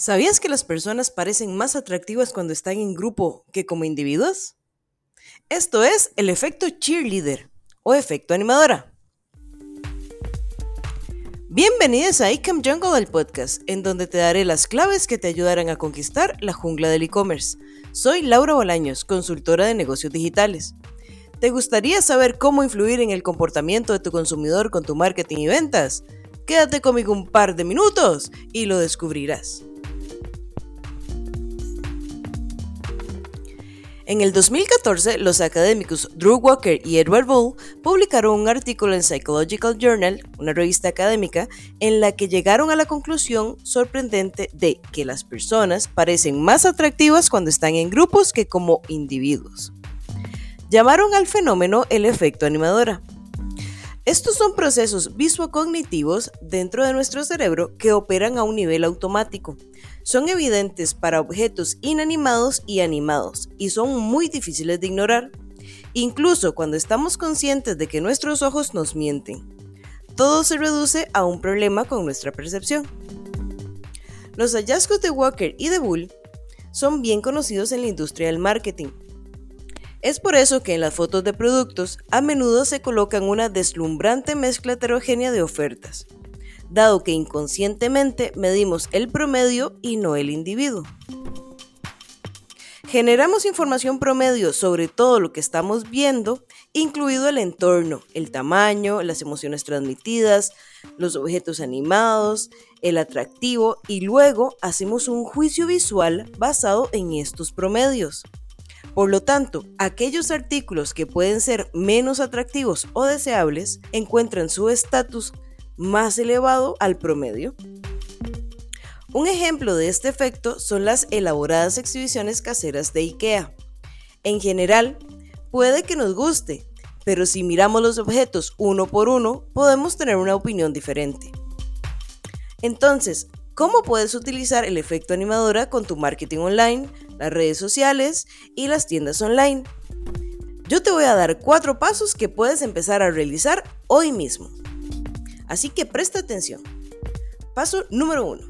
¿Sabías que las personas parecen más atractivas cuando están en grupo que como individuos? Esto es el efecto cheerleader o efecto animadora. Bienvenidos a Ecom Jungle, el podcast, en donde te daré las claves que te ayudarán a conquistar la jungla del e-commerce. Soy Laura Bolaños, consultora de negocios digitales. ¿Te gustaría saber cómo influir en el comportamiento de tu consumidor con tu marketing y ventas? Quédate conmigo un par de minutos y lo descubrirás. En el 2014, los académicos Drew Walker y Edward Bull publicaron un artículo en Psychological Journal, una revista académica, en la que llegaron a la conclusión sorprendente de que las personas parecen más atractivas cuando están en grupos que como individuos. Llamaron al fenómeno el efecto animadora. Estos son procesos visuocognitivos dentro de nuestro cerebro que operan a un nivel automático. Son evidentes para objetos inanimados y animados y son muy difíciles de ignorar, incluso cuando estamos conscientes de que nuestros ojos nos mienten. Todo se reduce a un problema con nuestra percepción. Los hallazgos de Walker y de Bull son bien conocidos en la industria del marketing es por eso que en las fotos de productos a menudo se colocan una deslumbrante mezcla heterogénea de ofertas, dado que inconscientemente medimos el promedio y no el individuo. Generamos información promedio sobre todo lo que estamos viendo, incluido el entorno, el tamaño, las emociones transmitidas, los objetos animados, el atractivo y luego hacemos un juicio visual basado en estos promedios. Por lo tanto, aquellos artículos que pueden ser menos atractivos o deseables encuentran su estatus más elevado al promedio. Un ejemplo de este efecto son las elaboradas exhibiciones caseras de IKEA. En general, puede que nos guste, pero si miramos los objetos uno por uno, podemos tener una opinión diferente. Entonces, ¿cómo puedes utilizar el efecto animadora con tu marketing online, las redes sociales y las tiendas online. Yo te voy a dar cuatro pasos que puedes empezar a realizar hoy mismo. Así que presta atención. Paso número uno.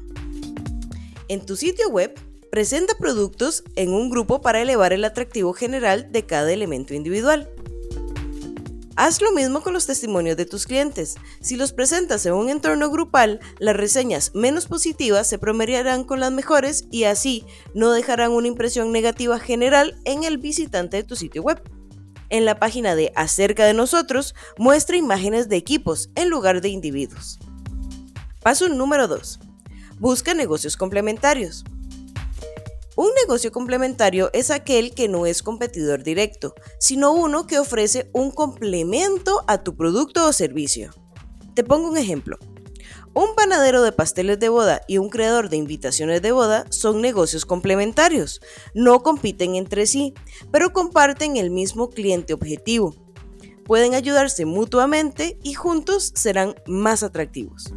En tu sitio web, presenta productos en un grupo para elevar el atractivo general de cada elemento individual. Haz lo mismo con los testimonios de tus clientes. Si los presentas en un entorno grupal, las reseñas menos positivas se promediarán con las mejores y así no dejarán una impresión negativa general en el visitante de tu sitio web. En la página de Acerca de nosotros, muestra imágenes de equipos en lugar de individuos. Paso número 2. Busca negocios complementarios. Un negocio complementario es aquel que no es competidor directo, sino uno que ofrece un complemento a tu producto o servicio. Te pongo un ejemplo. Un panadero de pasteles de boda y un creador de invitaciones de boda son negocios complementarios. No compiten entre sí, pero comparten el mismo cliente objetivo. Pueden ayudarse mutuamente y juntos serán más atractivos.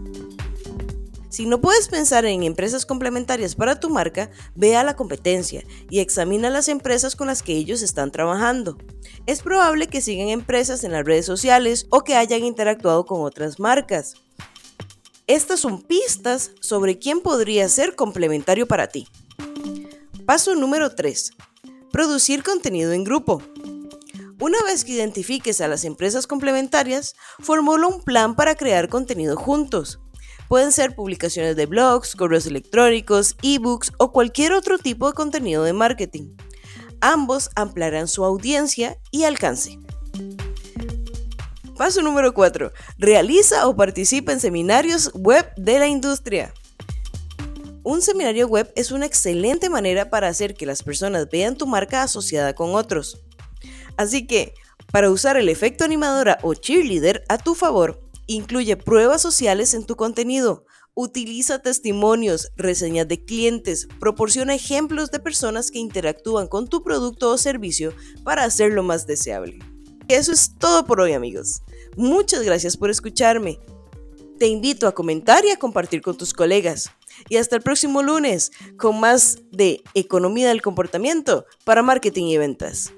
Si no puedes pensar en empresas complementarias para tu marca, ve a la competencia y examina las empresas con las que ellos están trabajando. Es probable que sigan empresas en las redes sociales o que hayan interactuado con otras marcas. Estas son pistas sobre quién podría ser complementario para ti. Paso número 3. Producir contenido en grupo. Una vez que identifiques a las empresas complementarias, formula un plan para crear contenido juntos. Pueden ser publicaciones de blogs, correos electrónicos, ebooks o cualquier otro tipo de contenido de marketing. Ambos ampliarán su audiencia y alcance. Paso número 4. Realiza o participa en seminarios web de la industria. Un seminario web es una excelente manera para hacer que las personas vean tu marca asociada con otros. Así que, para usar el efecto animadora o cheerleader a tu favor, Incluye pruebas sociales en tu contenido. Utiliza testimonios, reseñas de clientes, proporciona ejemplos de personas que interactúan con tu producto o servicio para hacerlo más deseable. Eso es todo por hoy amigos. Muchas gracias por escucharme. Te invito a comentar y a compartir con tus colegas. Y hasta el próximo lunes con más de Economía del Comportamiento para Marketing y Ventas.